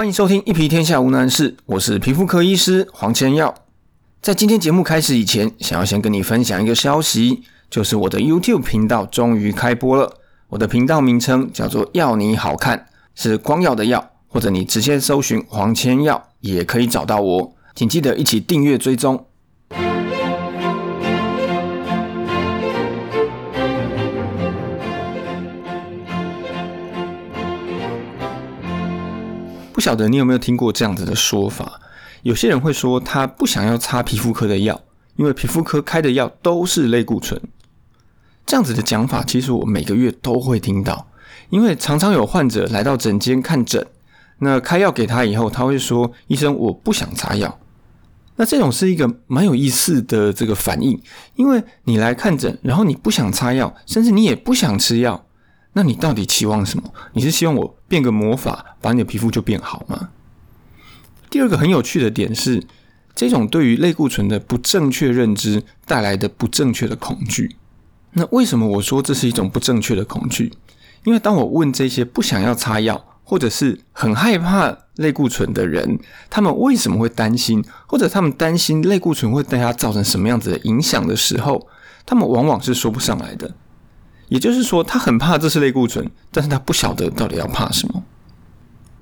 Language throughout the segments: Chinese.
欢迎收听《一皮天下无难事》，我是皮肤科医师黄千耀。在今天节目开始以前，想要先跟你分享一个消息，就是我的 YouTube 频道终于开播了。我的频道名称叫做“要你好看”，是光耀的耀，或者你直接搜寻黄千耀也可以找到我。请记得一起订阅追踪。不晓得你有没有听过这样子的说法？有些人会说他不想要擦皮肤科的药，因为皮肤科开的药都是类固醇。这样子的讲法，其实我每个月都会听到，因为常常有患者来到诊间看诊，那开药给他以后，他会说：“医生，我不想擦药。”那这种是一个蛮有意思的这个反应，因为你来看诊，然后你不想擦药，甚至你也不想吃药。那你到底期望什么？你是希望我变个魔法，把你的皮肤就变好吗？第二个很有趣的点是，这种对于类固醇的不正确认知带来的不正确的恐惧。那为什么我说这是一种不正确的恐惧？因为当我问这些不想要擦药，或者是很害怕类固醇的人，他们为什么会担心，或者他们担心类固醇会对他造成什么样子的影响的时候，他们往往是说不上来的。也就是说，他很怕这是类固醇，但是他不晓得到底要怕什么。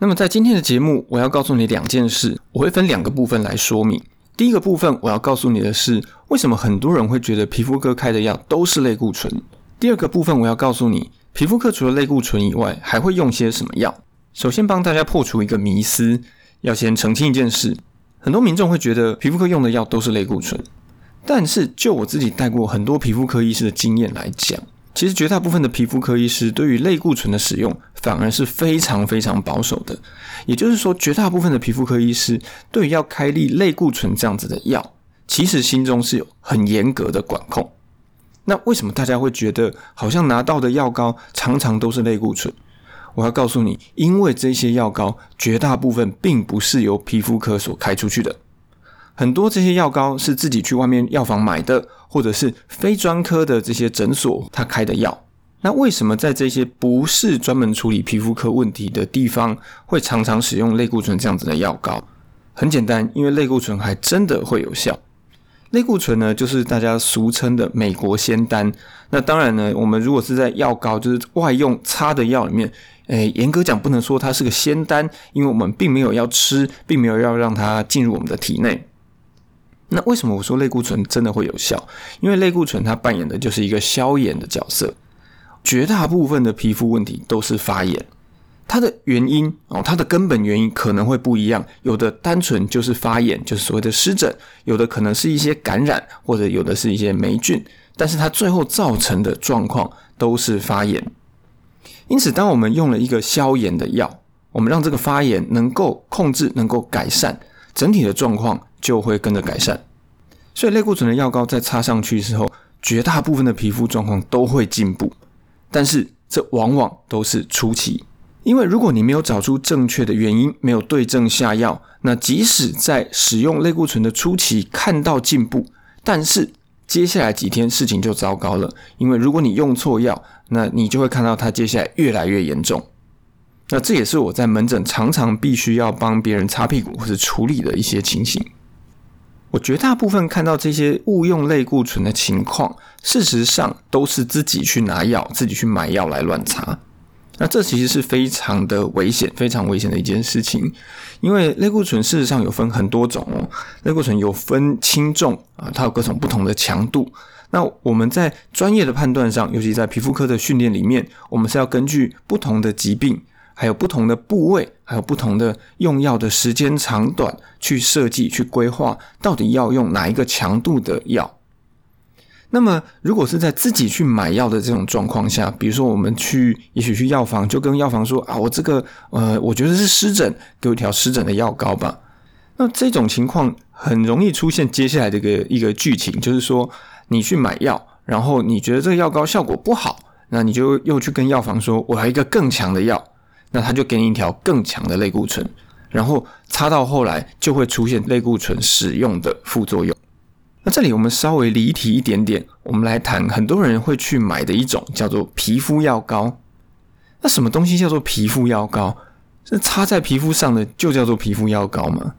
那么在今天的节目，我要告诉你两件事，我会分两个部分来说明。第一个部分，我要告诉你的是，为什么很多人会觉得皮肤科开的药都是类固醇。第二个部分，我要告诉你，皮肤科除了类固醇以外，还会用些什么药。首先帮大家破除一个迷思，要先澄清一件事：很多民众会觉得皮肤科用的药都是类固醇，但是就我自己带过很多皮肤科医师的经验来讲。其实绝大部分的皮肤科医师对于类固醇的使用反而是非常非常保守的，也就是说，绝大部分的皮肤科医师对于要开立类固醇这样子的药，其实心中是有很严格的管控。那为什么大家会觉得好像拿到的药膏常常都是类固醇？我要告诉你，因为这些药膏绝大部分并不是由皮肤科所开出去的。很多这些药膏是自己去外面药房买的，或者是非专科的这些诊所他开的药。那为什么在这些不是专门处理皮肤科问题的地方，会常常使用类固醇这样子的药膏？很简单，因为类固醇还真的会有效。类固醇呢，就是大家俗称的美国仙丹。那当然呢，我们如果是在药膏，就是外用擦的药里面，诶，严格讲不能说它是个仙丹，因为我们并没有要吃，并没有要让它进入我们的体内。那为什么我说类固醇真的会有效？因为类固醇它扮演的就是一个消炎的角色。绝大部分的皮肤问题都是发炎，它的原因哦，它的根本原因可能会不一样。有的单纯就是发炎，就是所谓的湿疹；有的可能是一些感染，或者有的是一些霉菌。但是它最后造成的状况都是发炎。因此，当我们用了一个消炎的药，我们让这个发炎能够控制，能够改善。整体的状况就会跟着改善，所以类固醇的药膏在擦上去之后，绝大部分的皮肤状况都会进步。但是这往往都是初期，因为如果你没有找出正确的原因，没有对症下药，那即使在使用类固醇的初期看到进步，但是接下来几天事情就糟糕了，因为如果你用错药，那你就会看到它接下来越来越严重。那这也是我在门诊常常必须要帮别人擦屁股或者处理的一些情形。我绝大部分看到这些误用类固醇的情况，事实上都是自己去拿药、自己去买药来乱擦。那这其实是非常的危险、非常危险的一件事情。因为类固醇事实上有分很多种哦，类固醇有分轻重啊，它有各种不同的强度。那我们在专业的判断上，尤其在皮肤科的训练里面，我们是要根据不同的疾病。还有不同的部位，还有不同的用药的时间长短，去设计、去规划，到底要用哪一个强度的药。那么，如果是在自己去买药的这种状况下，比如说我们去，也许去药房，就跟药房说啊，我这个呃，我觉得是湿疹，给我一条湿疹的药膏吧。那这种情况很容易出现接下来的一个一个剧情，就是说你去买药，然后你觉得这个药膏效果不好，那你就又去跟药房说，我要一个更强的药。那他就给你一条更强的类固醇，然后擦到后来就会出现类固醇使用的副作用。那这里我们稍微离题一点点，我们来谈很多人会去买的一种叫做皮肤药膏。那什么东西叫做皮肤药膏？这擦在皮肤上的就叫做皮肤药膏吗？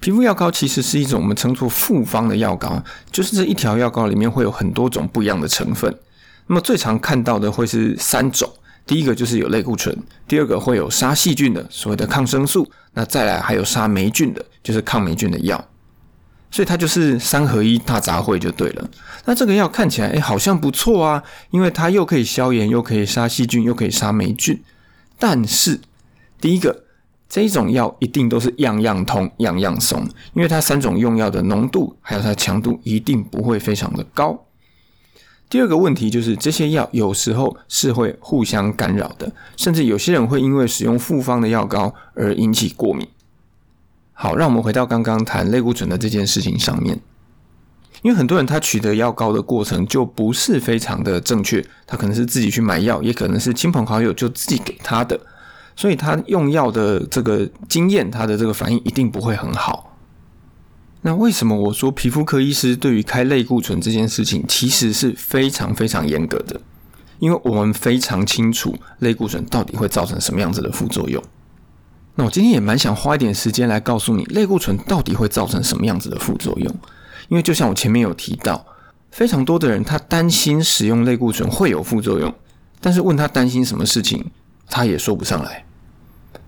皮肤药膏其实是一种我们称作复方的药膏，就是这一条药膏里面会有很多种不一样的成分。那么最常看到的会是三种，第一个就是有类固醇，第二个会有杀细菌的所谓的抗生素，那再来还有杀霉菌的，就是抗霉菌的药。所以它就是三合一大杂烩就对了。那这个药看起来哎好像不错啊，因为它又可以消炎，又可以杀细菌，又可以杀霉菌。但是第一个这一种药一定都是样样通，样样松，因为它三种用药的浓度还有它强度一定不会非常的高。第二个问题就是这些药有时候是会互相干扰的，甚至有些人会因为使用复方的药膏而引起过敏。好，让我们回到刚刚谈类固醇的这件事情上面，因为很多人他取得药膏的过程就不是非常的正确，他可能是自己去买药，也可能是亲朋好友就自己给他的，所以他用药的这个经验，他的这个反应一定不会很好。那为什么我说皮肤科医师对于开类固醇这件事情其实是非常非常严格的？因为我们非常清楚类固醇到底会造成什么样子的副作用。那我今天也蛮想花一点时间来告诉你，类固醇到底会造成什么样子的副作用。因为就像我前面有提到，非常多的人他担心使用类固醇会有副作用，但是问他担心什么事情，他也说不上来。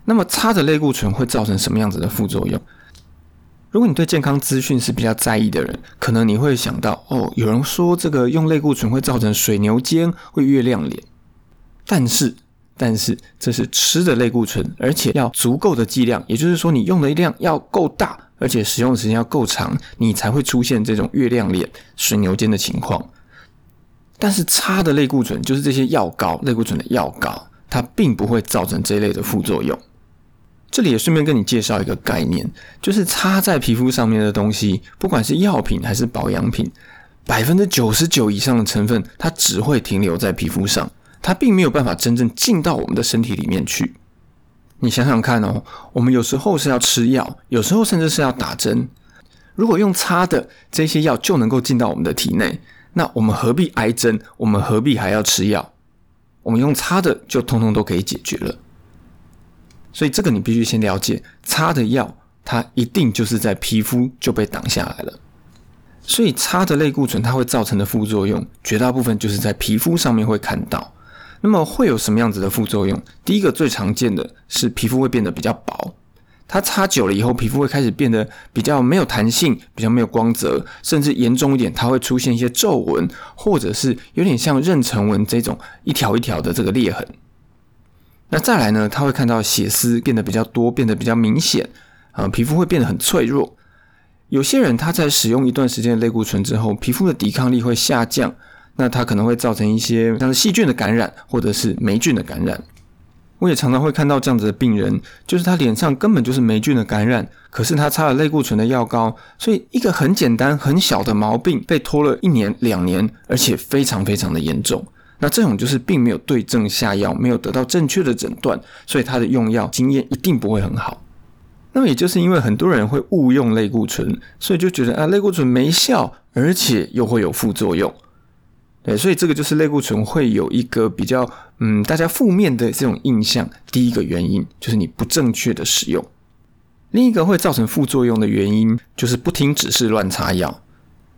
那么擦着类固醇会造成什么样子的副作用？如果你对健康资讯是比较在意的人，可能你会想到，哦，有人说这个用类固醇会造成水牛肩，会月亮脸，但是。但是这是吃的类固醇，而且要足够的剂量，也就是说你用的量要够大，而且使用的时间要够长，你才会出现这种月亮脸、水牛肩的情况。但是擦的类固醇就是这些药膏，类固醇的药膏，它并不会造成这类的副作用。这里也顺便跟你介绍一个概念，就是擦在皮肤上面的东西，不管是药品还是保养品，百分之九十九以上的成分，它只会停留在皮肤上。它并没有办法真正进到我们的身体里面去。你想想看哦，我们有时候是要吃药，有时候甚至是要打针。如果用擦的这些药就能够进到我们的体内，那我们何必挨针？我们何必还要吃药？我们用擦的就通通都可以解决了。所以这个你必须先了解，擦的药它一定就是在皮肤就被挡下来了。所以擦的类固醇它会造成的副作用，绝大部分就是在皮肤上面会看到。那么会有什么样子的副作用？第一个最常见的是皮肤会变得比较薄，它擦久了以后，皮肤会开始变得比较没有弹性，比较没有光泽，甚至严重一点，它会出现一些皱纹，或者是有点像妊娠纹这种一条一条的这个裂痕。那再来呢，他会看到血丝变得比较多，变得比较明显，啊，皮肤会变得很脆弱。有些人他在使用一段时间的类固醇之后，皮肤的抵抗力会下降。那它可能会造成一些像是细菌的感染，或者是霉菌的感染。我也常常会看到这样子的病人，就是他脸上根本就是霉菌的感染，可是他擦了类固醇的药膏，所以一个很简单很小的毛病被拖了一年两年，而且非常非常的严重。那这种就是并没有对症下药，没有得到正确的诊断，所以他的用药经验一定不会很好。那么也就是因为很多人会误用类固醇，所以就觉得啊类固醇没效，而且又会有副作用。对，所以这个就是类固醇会有一个比较嗯，大家负面的这种印象。第一个原因就是你不正确的使用，另一个会造成副作用的原因就是不听指示乱擦药。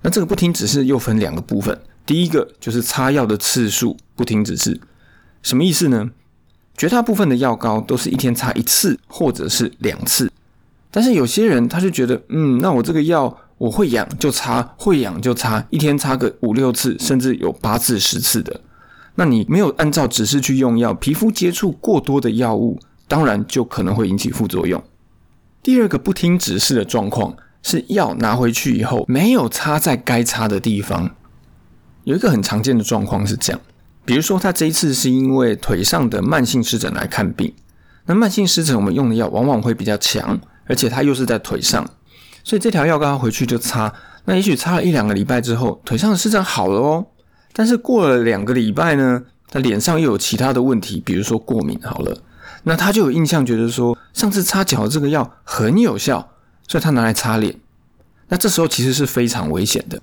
那这个不听指示又分两个部分，第一个就是擦药的次数不听指示，什么意思呢？绝大部分的药膏都是一天擦一次或者是两次，但是有些人他就觉得，嗯，那我这个药。我会痒就擦，会痒就擦，一天擦个五六次，甚至有八次、十次的。那你没有按照指示去用药，皮肤接触过多的药物，当然就可能会引起副作用。第二个不听指示的状况是药拿回去以后没有擦在该擦的地方。有一个很常见的状况是这样，比如说他这一次是因为腿上的慢性湿疹来看病，那慢性湿疹我们用的药往往会比较强，而且它又是在腿上。所以这条药膏回去就擦，那也许擦了一两个礼拜之后，腿上的湿疹好了哦。但是过了两个礼拜呢，他脸上又有其他的问题，比如说过敏好了，那他就有印象觉得说，上次擦脚的这个药很有效，所以他拿来擦脸。那这时候其实是非常危险的。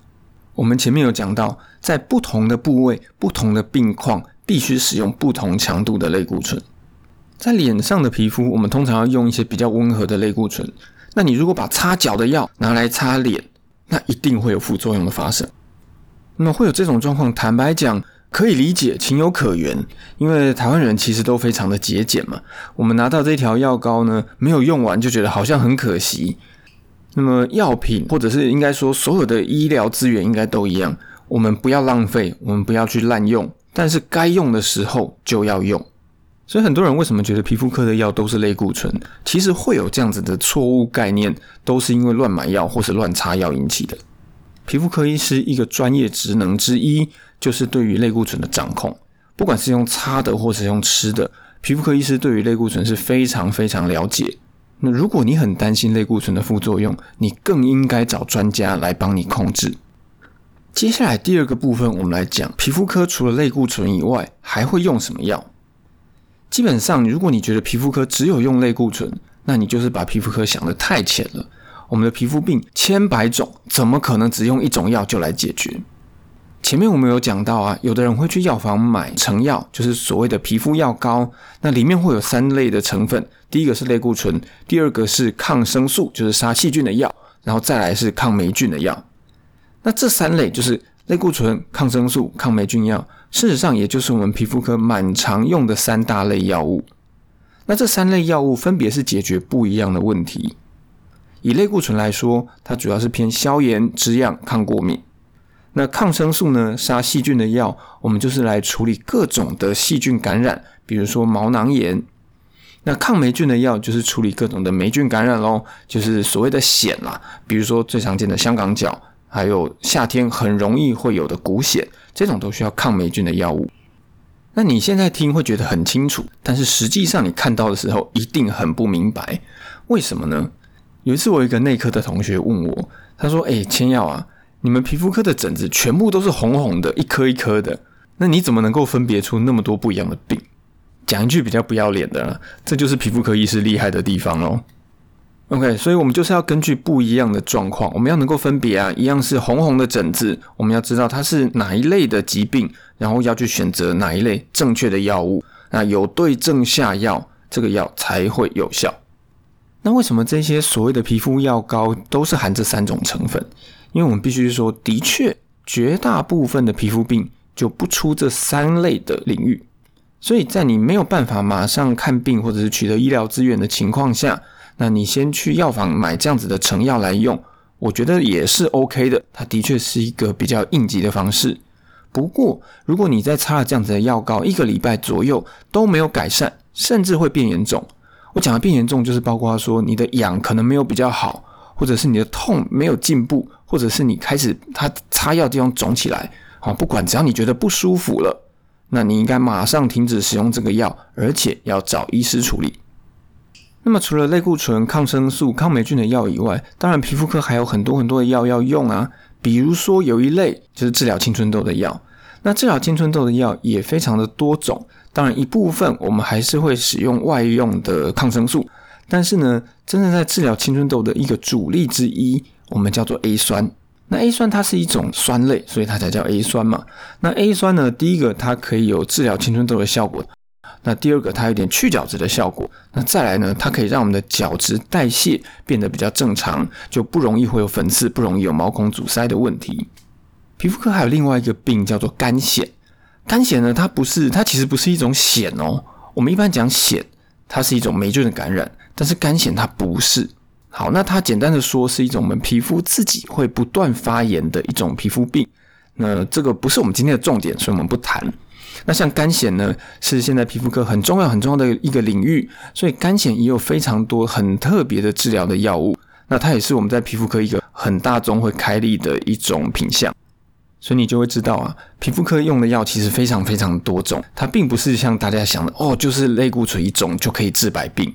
我们前面有讲到，在不同的部位、不同的病况，必须使用不同强度的类固醇。在脸上的皮肤，我们通常要用一些比较温和的类固醇。那你如果把擦脚的药拿来擦脸，那一定会有副作用的发生。那么会有这种状况，坦白讲可以理解，情有可原。因为台湾人其实都非常的节俭嘛。我们拿到这条药膏呢，没有用完就觉得好像很可惜。那么药品或者是应该说所有的医疗资源应该都一样，我们不要浪费，我们不要去滥用，但是该用的时候就要用。所以很多人为什么觉得皮肤科的药都是类固醇？其实会有这样子的错误概念，都是因为乱买药或是乱擦药引起的。皮肤科医师一个专业职能之一，就是对于类固醇的掌控。不管是用擦的或是用吃的，皮肤科医师对于类固醇是非常非常了解。那如果你很担心类固醇的副作用，你更应该找专家来帮你控制。接下来第二个部分，我们来讲皮肤科除了类固醇以外，还会用什么药？基本上，如果你觉得皮肤科只有用类固醇，那你就是把皮肤科想得太浅了。我们的皮肤病千百种，怎么可能只用一种药就来解决？前面我们有讲到啊，有的人会去药房买成药，就是所谓的皮肤药膏，那里面会有三类的成分，第一个是类固醇，第二个是抗生素，就是杀细菌的药，然后再来是抗霉菌的药。那这三类就是类固醇、抗生素、抗霉菌药。事实上，也就是我们皮肤科蛮常用的三大类药物。那这三类药物分别是解决不一样的问题。以类固醇来说，它主要是偏消炎、止痒、抗过敏。那抗生素呢，杀细菌的药，我们就是来处理各种的细菌感染，比如说毛囊炎。那抗霉菌的药就是处理各种的霉菌感染喽，就是所谓的癣啦，比如说最常见的香港脚。还有夏天很容易会有的骨癣，这种都需要抗霉菌的药物。那你现在听会觉得很清楚，但是实际上你看到的时候一定很不明白，为什么呢？有一次我一个内科的同学问我，他说：“哎，千耀啊，你们皮肤科的疹子全部都是红红的，一颗一颗的，那你怎么能够分别出那么多不一样的病？”讲一句比较不要脸的，这就是皮肤科医师厉害的地方喽。OK，所以我们就是要根据不一样的状况，我们要能够分别啊，一样是红红的疹子，我们要知道它是哪一类的疾病，然后要去选择哪一类正确的药物，那有对症下药，这个药才会有效。那为什么这些所谓的皮肤药膏都是含这三种成分？因为我们必须说，的确，绝大部分的皮肤病就不出这三类的领域，所以在你没有办法马上看病或者是取得医疗资源的情况下。那你先去药房买这样子的成药来用，我觉得也是 OK 的。它的确是一个比较应急的方式。不过，如果你在擦了这样子的药膏一个礼拜左右都没有改善，甚至会变严重。我讲的变严重，就是包括说你的痒可能没有比较好，或者是你的痛没有进步，或者是你开始它擦药地方肿起来。好，不管只要你觉得不舒服了，那你应该马上停止使用这个药，而且要找医师处理。那么除了类固醇、抗生素、抗霉菌的药以外，当然皮肤科还有很多很多的药要用啊。比如说有一类就是治疗青春痘的药，那治疗青春痘的药也非常的多种。当然一部分我们还是会使用外用的抗生素，但是呢，真正在治疗青春痘的一个主力之一，我们叫做 A 酸。那 A 酸它是一种酸类，所以它才叫 A 酸嘛。那 A 酸呢，第一个它可以有治疗青春痘的效果。那第二个，它有点去角质的效果。那再来呢，它可以让我们的角质代谢变得比较正常，就不容易会有粉刺，不容易有毛孔阻塞的问题。皮肤科还有另外一个病叫做干癣。干癣呢，它不是，它其实不是一种癣哦。我们一般讲癣，它是一种霉菌的感染，但是干癣它不是。好，那它简单的说是一种我们皮肤自己会不断发炎的一种皮肤病。那这个不是我们今天的重点，所以我们不谈。那像干癣呢，是现在皮肤科很重要很重要的一个领域，所以干癣也有非常多很特别的治疗的药物。那它也是我们在皮肤科一个很大宗会开立的一种品项，所以你就会知道啊，皮肤科用的药其实非常非常多种，它并不是像大家想的哦，就是类固醇一种就可以治百病。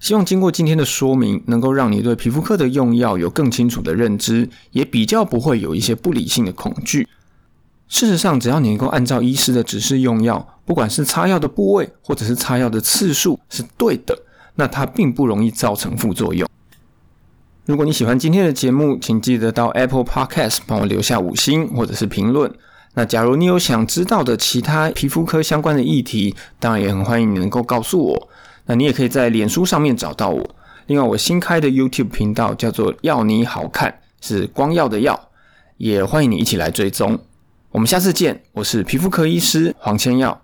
希望经过今天的说明，能够让你对皮肤科的用药有更清楚的认知，也比较不会有一些不理性的恐惧。事实上，只要你能够按照医师的指示用药，不管是擦药的部位或者是擦药的次数是对的，那它并不容易造成副作用。如果你喜欢今天的节目，请记得到 Apple Podcast 帮我留下五星或者是评论。那假如你有想知道的其他皮肤科相关的议题，当然也很欢迎你能够告诉我。那你也可以在脸书上面找到我。另外，我新开的 YouTube 频道叫做“要你好看”，是光耀的耀，也欢迎你一起来追踪。我们下次见，我是皮肤科医师黄千耀。